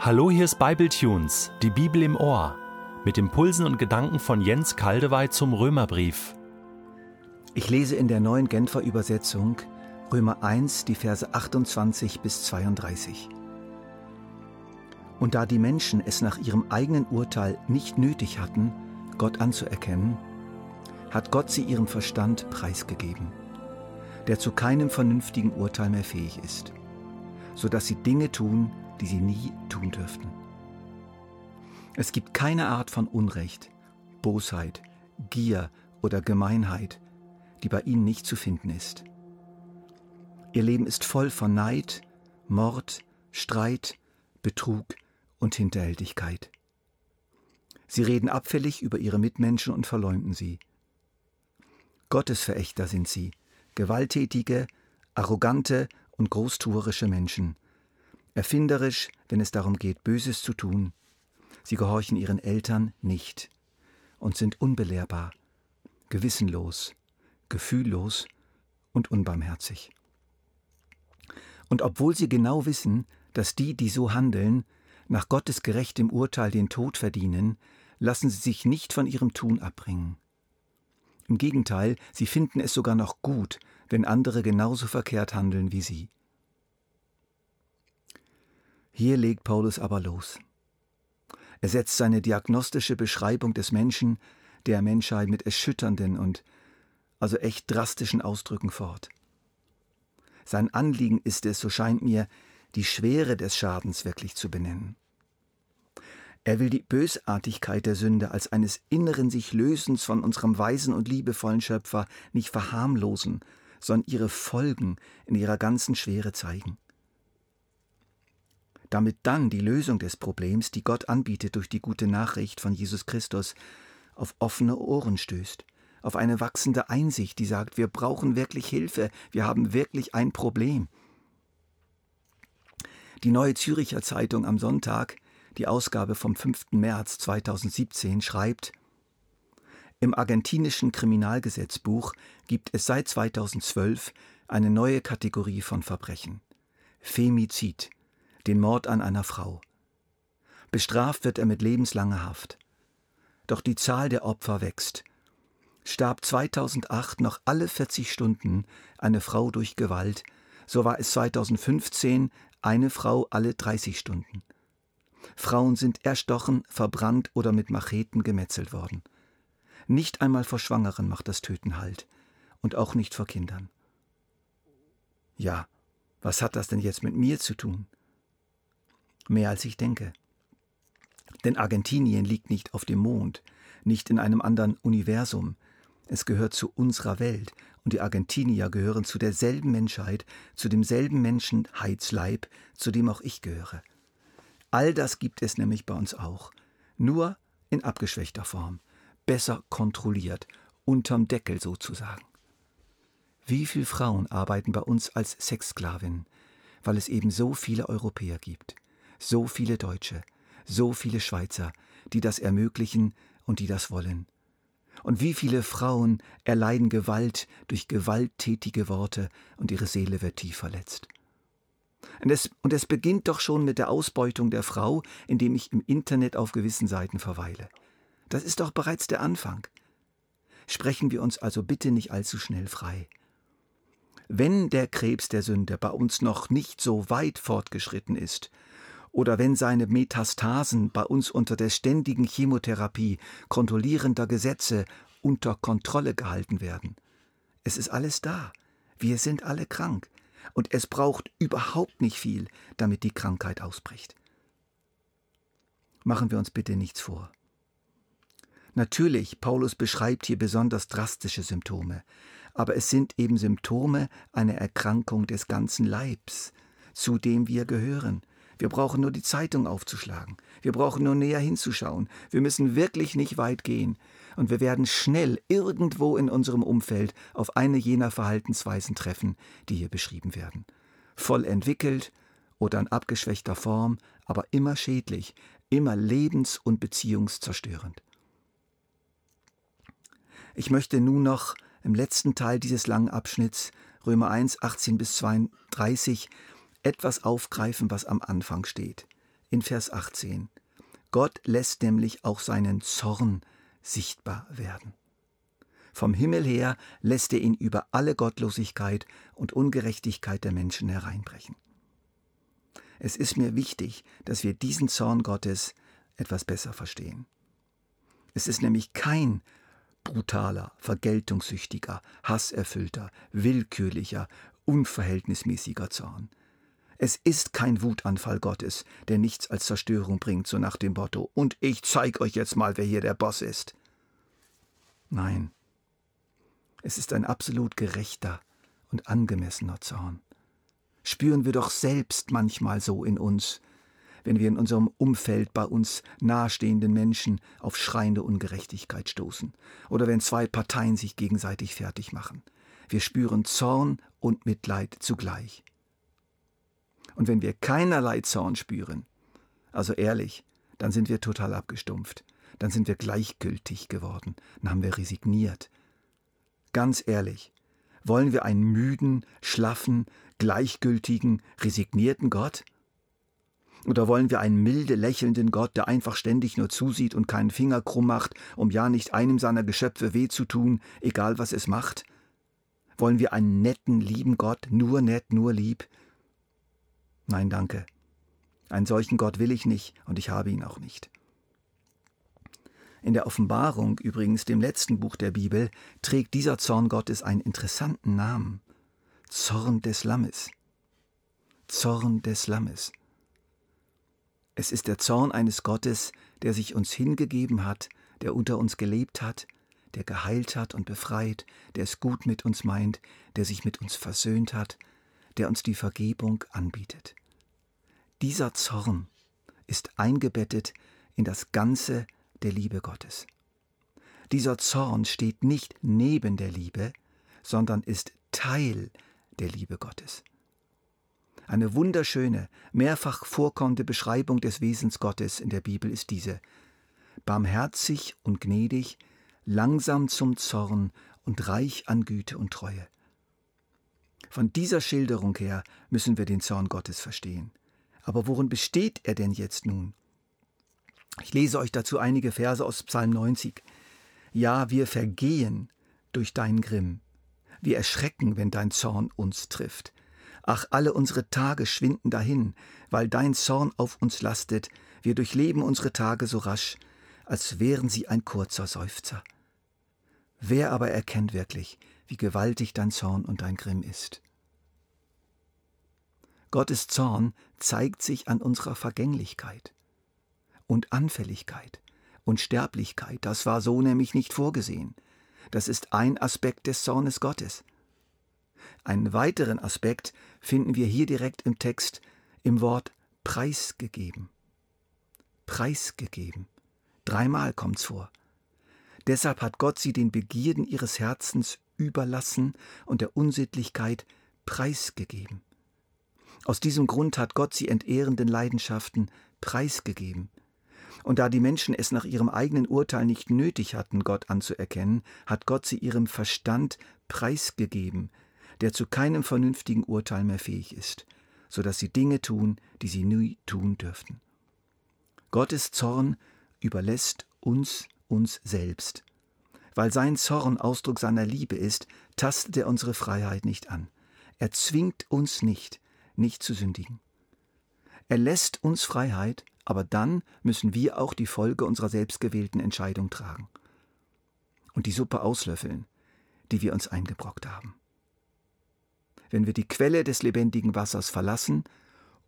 Hallo, hier ist Bibletunes, die Bibel im Ohr, mit Impulsen und Gedanken von Jens Kaldewey zum Römerbrief. Ich lese in der neuen Genfer Übersetzung Römer 1, die Verse 28 bis 32. Und da die Menschen es nach ihrem eigenen Urteil nicht nötig hatten, Gott anzuerkennen, hat Gott sie ihrem Verstand preisgegeben, der zu keinem vernünftigen Urteil mehr fähig ist, so dass sie Dinge tun, die sie nie tun dürften. Es gibt keine Art von Unrecht, Bosheit, Gier oder Gemeinheit, die bei ihnen nicht zu finden ist. Ihr Leben ist voll von Neid, Mord, Streit, Betrug und Hinterhältigkeit. Sie reden abfällig über ihre Mitmenschen und verleumden sie. Gottesverächter sind sie, gewalttätige, arrogante und großtuerische Menschen, erfinderisch, wenn es darum geht, Böses zu tun. Sie gehorchen ihren Eltern nicht und sind unbelehrbar, gewissenlos, gefühllos und unbarmherzig. Und obwohl sie genau wissen, dass die, die so handeln, nach Gottes gerechtem Urteil den Tod verdienen, lassen sie sich nicht von ihrem Tun abbringen. Im Gegenteil, sie finden es sogar noch gut, wenn andere genauso verkehrt handeln wie sie. Hier legt Paulus aber los. Er setzt seine diagnostische Beschreibung des Menschen, der Menschheit mit erschütternden und also echt drastischen Ausdrücken fort. Sein Anliegen ist es, so scheint mir, die Schwere des Schadens wirklich zu benennen. Er will die Bösartigkeit der Sünde als eines inneren sich Lösens von unserem weisen und liebevollen Schöpfer nicht verharmlosen, sondern ihre Folgen in ihrer ganzen Schwere zeigen damit dann die Lösung des Problems, die Gott anbietet durch die gute Nachricht von Jesus Christus, auf offene Ohren stößt, auf eine wachsende Einsicht, die sagt, wir brauchen wirklich Hilfe, wir haben wirklich ein Problem. Die Neue Züricher Zeitung am Sonntag, die Ausgabe vom 5. März 2017, schreibt, im argentinischen Kriminalgesetzbuch gibt es seit 2012 eine neue Kategorie von Verbrechen. Femizid den Mord an einer Frau. Bestraft wird er mit lebenslanger Haft. Doch die Zahl der Opfer wächst. Starb 2008 noch alle 40 Stunden eine Frau durch Gewalt, so war es 2015 eine Frau alle 30 Stunden. Frauen sind erstochen, verbrannt oder mit Macheten gemetzelt worden. Nicht einmal vor Schwangeren macht das Töten Halt und auch nicht vor Kindern. Ja, was hat das denn jetzt mit mir zu tun? Mehr als ich denke. Denn Argentinien liegt nicht auf dem Mond, nicht in einem anderen Universum. Es gehört zu unserer Welt und die Argentinier gehören zu derselben Menschheit, zu demselben Menschenheitsleib, zu dem auch ich gehöre. All das gibt es nämlich bei uns auch, nur in abgeschwächter Form, besser kontrolliert, unterm Deckel sozusagen. Wie viele Frauen arbeiten bei uns als Sexsklavinnen, weil es eben so viele Europäer gibt? So viele Deutsche, so viele Schweizer, die das ermöglichen und die das wollen. Und wie viele Frauen erleiden Gewalt durch gewalttätige Worte und ihre Seele wird tief verletzt. Und es, und es beginnt doch schon mit der Ausbeutung der Frau, indem ich im Internet auf gewissen Seiten verweile. Das ist doch bereits der Anfang. Sprechen wir uns also bitte nicht allzu schnell frei. Wenn der Krebs der Sünde bei uns noch nicht so weit fortgeschritten ist, oder wenn seine Metastasen bei uns unter der ständigen Chemotherapie kontrollierender Gesetze unter Kontrolle gehalten werden. Es ist alles da. Wir sind alle krank. Und es braucht überhaupt nicht viel, damit die Krankheit ausbricht. Machen wir uns bitte nichts vor. Natürlich, Paulus beschreibt hier besonders drastische Symptome, aber es sind eben Symptome einer Erkrankung des ganzen Leibs, zu dem wir gehören, wir brauchen nur die Zeitung aufzuschlagen. Wir brauchen nur näher hinzuschauen. Wir müssen wirklich nicht weit gehen. Und wir werden schnell irgendwo in unserem Umfeld auf eine jener Verhaltensweisen treffen, die hier beschrieben werden. Voll entwickelt oder in abgeschwächter Form, aber immer schädlich, immer lebens- und beziehungszerstörend. Ich möchte nun noch im letzten Teil dieses langen Abschnitts, Römer 1, 18 bis 32, etwas aufgreifen, was am Anfang steht. in Vers 18. Gott lässt nämlich auch seinen Zorn sichtbar werden. Vom Himmel her lässt er ihn über alle Gottlosigkeit und Ungerechtigkeit der Menschen hereinbrechen. Es ist mir wichtig, dass wir diesen Zorn Gottes etwas besser verstehen. Es ist nämlich kein brutaler, vergeltungssüchtiger, hasserfüllter, willkürlicher, unverhältnismäßiger Zorn. Es ist kein Wutanfall Gottes, der nichts als Zerstörung bringt, so nach dem Motto, und ich zeig euch jetzt mal, wer hier der Boss ist. Nein, es ist ein absolut gerechter und angemessener Zorn. Spüren wir doch selbst manchmal so in uns, wenn wir in unserem Umfeld bei uns nahestehenden Menschen auf schreiende Ungerechtigkeit stoßen oder wenn zwei Parteien sich gegenseitig fertig machen. Wir spüren Zorn und Mitleid zugleich. Und wenn wir keinerlei Zorn spüren, also ehrlich, dann sind wir total abgestumpft, dann sind wir gleichgültig geworden, dann haben wir resigniert. Ganz ehrlich, wollen wir einen müden, schlaffen, gleichgültigen, resignierten Gott? Oder wollen wir einen milde lächelnden Gott, der einfach ständig nur zusieht und keinen Finger krumm macht, um ja nicht einem seiner Geschöpfe weh zu tun, egal was es macht? Wollen wir einen netten, lieben Gott, nur nett, nur lieb, Nein, danke. Einen solchen Gott will ich nicht und ich habe ihn auch nicht. In der Offenbarung, übrigens dem letzten Buch der Bibel, trägt dieser Zorn Gottes einen interessanten Namen. Zorn des Lammes. Zorn des Lammes. Es ist der Zorn eines Gottes, der sich uns hingegeben hat, der unter uns gelebt hat, der geheilt hat und befreit, der es gut mit uns meint, der sich mit uns versöhnt hat, der uns die Vergebung anbietet. Dieser Zorn ist eingebettet in das Ganze der Liebe Gottes. Dieser Zorn steht nicht neben der Liebe, sondern ist Teil der Liebe Gottes. Eine wunderschöne, mehrfach vorkommende Beschreibung des Wesens Gottes in der Bibel ist diese. Barmherzig und gnädig, langsam zum Zorn und reich an Güte und Treue. Von dieser Schilderung her müssen wir den Zorn Gottes verstehen. Aber worin besteht er denn jetzt nun? Ich lese euch dazu einige Verse aus Psalm 90. Ja, wir vergehen durch dein Grimm. Wir erschrecken, wenn dein Zorn uns trifft. Ach, alle unsere Tage schwinden dahin, weil dein Zorn auf uns lastet. Wir durchleben unsere Tage so rasch, als wären sie ein kurzer Seufzer. Wer aber erkennt wirklich, wie gewaltig dein Zorn und dein Grimm ist. Gottes Zorn zeigt sich an unserer Vergänglichkeit und Anfälligkeit und Sterblichkeit. Das war so nämlich nicht vorgesehen. Das ist ein Aspekt des Zornes Gottes. Einen weiteren Aspekt finden wir hier direkt im Text im Wort preisgegeben. Preisgegeben. Dreimal kommt's vor. Deshalb hat Gott sie den Begierden ihres Herzens überlassen und der Unsittlichkeit preisgegeben. Aus diesem Grund hat Gott sie entehrenden Leidenschaften preisgegeben. Und da die Menschen es nach ihrem eigenen Urteil nicht nötig hatten, Gott anzuerkennen, hat Gott sie ihrem Verstand preisgegeben, der zu keinem vernünftigen Urteil mehr fähig ist, so dass sie Dinge tun, die sie nie tun dürften. Gottes Zorn überlässt uns uns selbst. Weil sein Zorn Ausdruck seiner Liebe ist, tastet er unsere Freiheit nicht an. Er zwingt uns nicht, nicht zu sündigen. Er lässt uns Freiheit, aber dann müssen wir auch die Folge unserer selbstgewählten Entscheidung tragen und die Suppe auslöffeln, die wir uns eingebrockt haben. Wenn wir die Quelle des lebendigen Wassers verlassen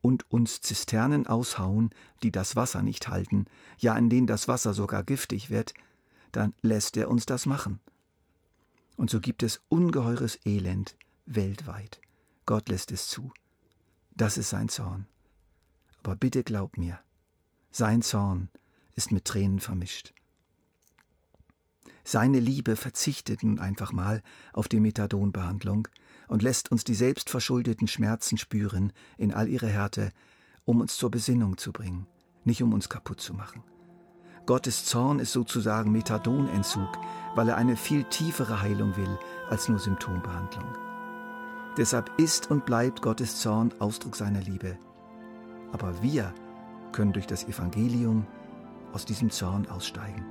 und uns Zisternen aushauen, die das Wasser nicht halten, ja in denen das Wasser sogar giftig wird, dann lässt er uns das machen. Und so gibt es ungeheures Elend weltweit. Gott lässt es zu. Das ist sein Zorn. Aber bitte glaub mir, sein Zorn ist mit Tränen vermischt. Seine Liebe verzichtet nun einfach mal auf die Methadonbehandlung und lässt uns die selbstverschuldeten Schmerzen spüren in all ihrer Härte, um uns zur Besinnung zu bringen, nicht um uns kaputt zu machen. Gottes Zorn ist sozusagen Methadonentzug, weil er eine viel tiefere Heilung will als nur Symptombehandlung. Deshalb ist und bleibt Gottes Zorn Ausdruck seiner Liebe. Aber wir können durch das Evangelium aus diesem Zorn aussteigen.